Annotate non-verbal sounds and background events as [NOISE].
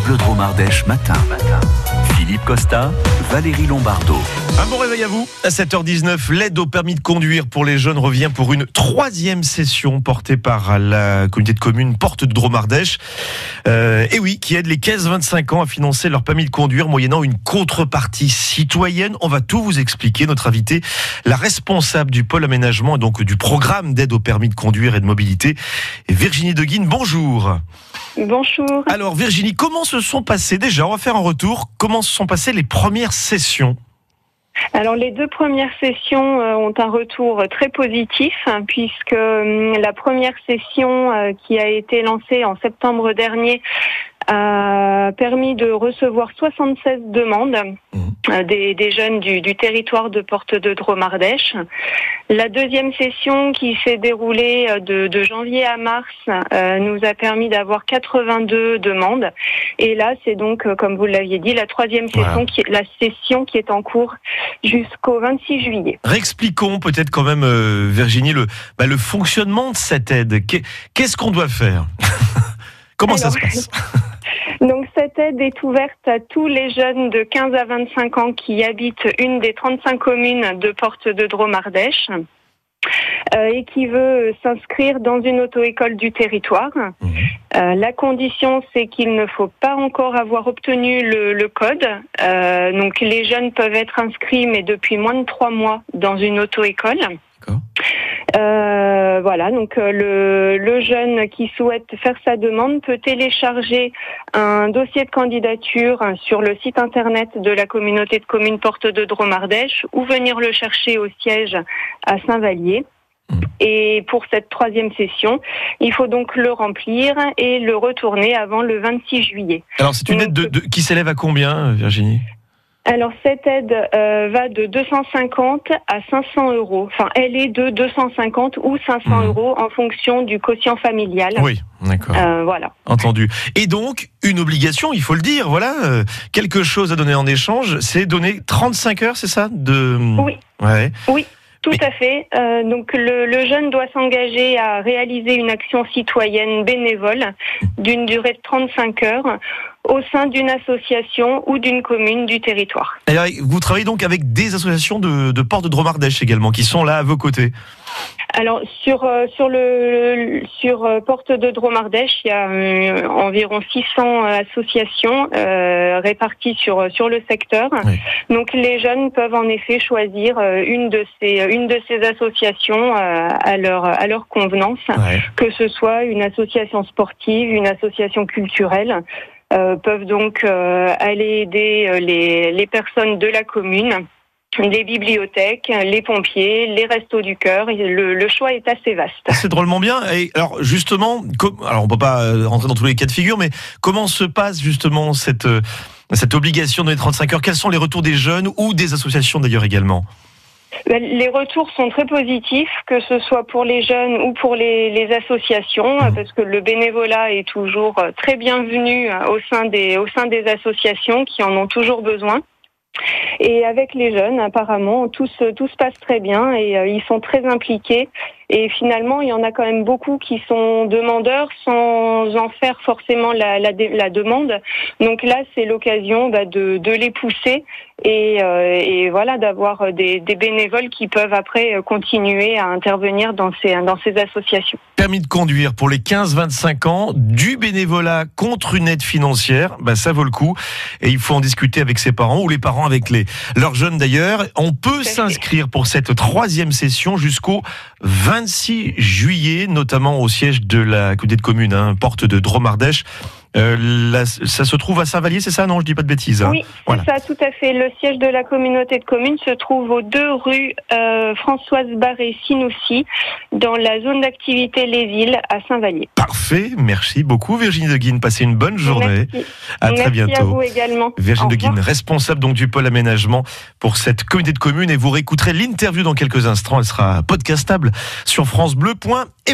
Bleu Dromardèche matin. Philippe Costa, Valérie Lombardo. Un bon réveil à vous. À 7h19, l'aide au permis de conduire pour les jeunes revient pour une troisième session portée par la communauté de communes Porte de Dromardèche. Euh, et oui, qui aide les 15-25 ans à financer leur permis de conduire moyennant une contrepartie citoyenne. On va tout vous expliquer. Notre invité, la responsable du pôle aménagement et donc du programme d'aide au permis de conduire et de mobilité, Virginie Deguine. Bonjour. Bonjour. Alors Virginie, comment se sont passées déjà, on va faire un retour, comment se sont passées les premières sessions? Alors les deux premières sessions euh, ont un retour très positif hein, puisque hum, la première session euh, qui a été lancée en septembre dernier a permis de recevoir 76 demandes mmh. euh, des, des, jeunes du, du, territoire de Porte de Dromardèche. La deuxième session qui s'est déroulée euh, de, de, janvier à mars euh, nous a permis d'avoir 82 demandes. Et là, c'est donc, comme vous l'aviez dit, la troisième session, voilà. qui, la session qui est en cours jusqu'au 26 juillet. Réexpliquons peut-être quand même, euh, Virginie, le, bah, le fonctionnement de cette aide. Qu'est-ce qu'on doit faire? [LAUGHS] Comment Alors, ça se passe? [LAUGHS] Donc cette aide est ouverte à tous les jeunes de 15 à 25 ans qui habitent une des 35 communes de Porte de Dromardèche. Euh, et qui veut s'inscrire dans une auto-école du territoire. Mmh. Euh, la condition, c'est qu'il ne faut pas encore avoir obtenu le, le code. Euh, donc les jeunes peuvent être inscrits, mais depuis moins de trois mois, dans une auto-école. Euh, voilà, donc euh, le, le, jeune qui souhaite faire sa demande peut télécharger un dossier de candidature sur le site internet de la communauté de communes Porte de Dromardèche ou venir le chercher au siège à Saint-Vallier. Et pour cette troisième session, il faut donc le remplir et le retourner avant le 26 juillet. Alors c'est une aide de, de, qui s'élève à combien, Virginie? Alors cette aide euh, va de 250 à 500 euros. Enfin, elle est de 250 ou 500 mmh. euros en fonction du quotient familial. Oui, d'accord. Euh, voilà. Entendu. Et donc une obligation, il faut le dire. Voilà, euh, quelque chose à donner en échange, c'est donner 35 heures, c'est ça de. Oui. Ouais. Oui. Tout à fait. Euh, donc le, le, jeune doit s'engager à réaliser une action citoyenne bénévole d'une durée de 35 heures au sein d'une association ou d'une commune du territoire. Vous travaillez donc avec des associations de, de Port de Dromardèche également, qui sont là à vos côtés alors sur euh, sur le sur euh, Porte de Dromardèche, il y a euh, environ 600 associations euh, réparties sur sur le secteur. Oui. Donc les jeunes peuvent en effet choisir une de ces une de ces associations à leur à leur convenance, que ce soit une association sportive, une association culturelle. Euh, peuvent donc euh, aller aider les, les personnes de la commune les bibliothèques, les pompiers, les restos du cœur. Le, choix est assez vaste. C'est drôlement bien. Alors justement, alors on peut pas rentrer dans tous les cas de figure, mais comment se passe justement cette cette obligation de les 35 heures? Quels sont les retours des jeunes ou des associations d'ailleurs également? Les retours sont très positifs, que ce soit pour les jeunes ou pour les, les associations, mmh. parce que le bénévolat est toujours très bienvenu au sein des, au sein des associations qui en ont toujours besoin. Et avec les jeunes, apparemment, tout se, tout se passe très bien et euh, ils sont très impliqués. Et finalement, il y en a quand même beaucoup qui sont demandeurs sans en faire forcément la, la, la demande. Donc là, c'est l'occasion bah, de, de, les pousser et, euh, et voilà d'avoir des, des, bénévoles qui peuvent après continuer à intervenir dans ces, dans ces associations. Permis de conduire pour les 15-25 ans, du bénévolat contre une aide financière, bah, ça vaut le coup. Et il faut en discuter avec ses parents ou les parents avec les, leurs jeunes d'ailleurs. On peut s'inscrire pour cette troisième session jusqu'au 26 juillet, notamment au siège de la communauté de communes, hein, porte de Dromardèche. Euh, la, ça se trouve à Saint-Vallier, c'est ça Non, je dis pas de bêtises. Hein. Oui, voilà. ça, tout à fait. Le siège de la communauté de communes se trouve aux deux rues euh, Françoise Barré Sinoussi, dans la zone d'activité Les Villes à Saint-Vallier. Parfait, merci beaucoup Virginie Deguine. Passez une bonne journée. Merci. À merci très bientôt. À vous également. Virginie Deguine, responsable donc du pôle aménagement pour cette communauté de communes, et vous réécouterez l'interview dans quelques instants. Elle sera podcastable sur francebleu.fr.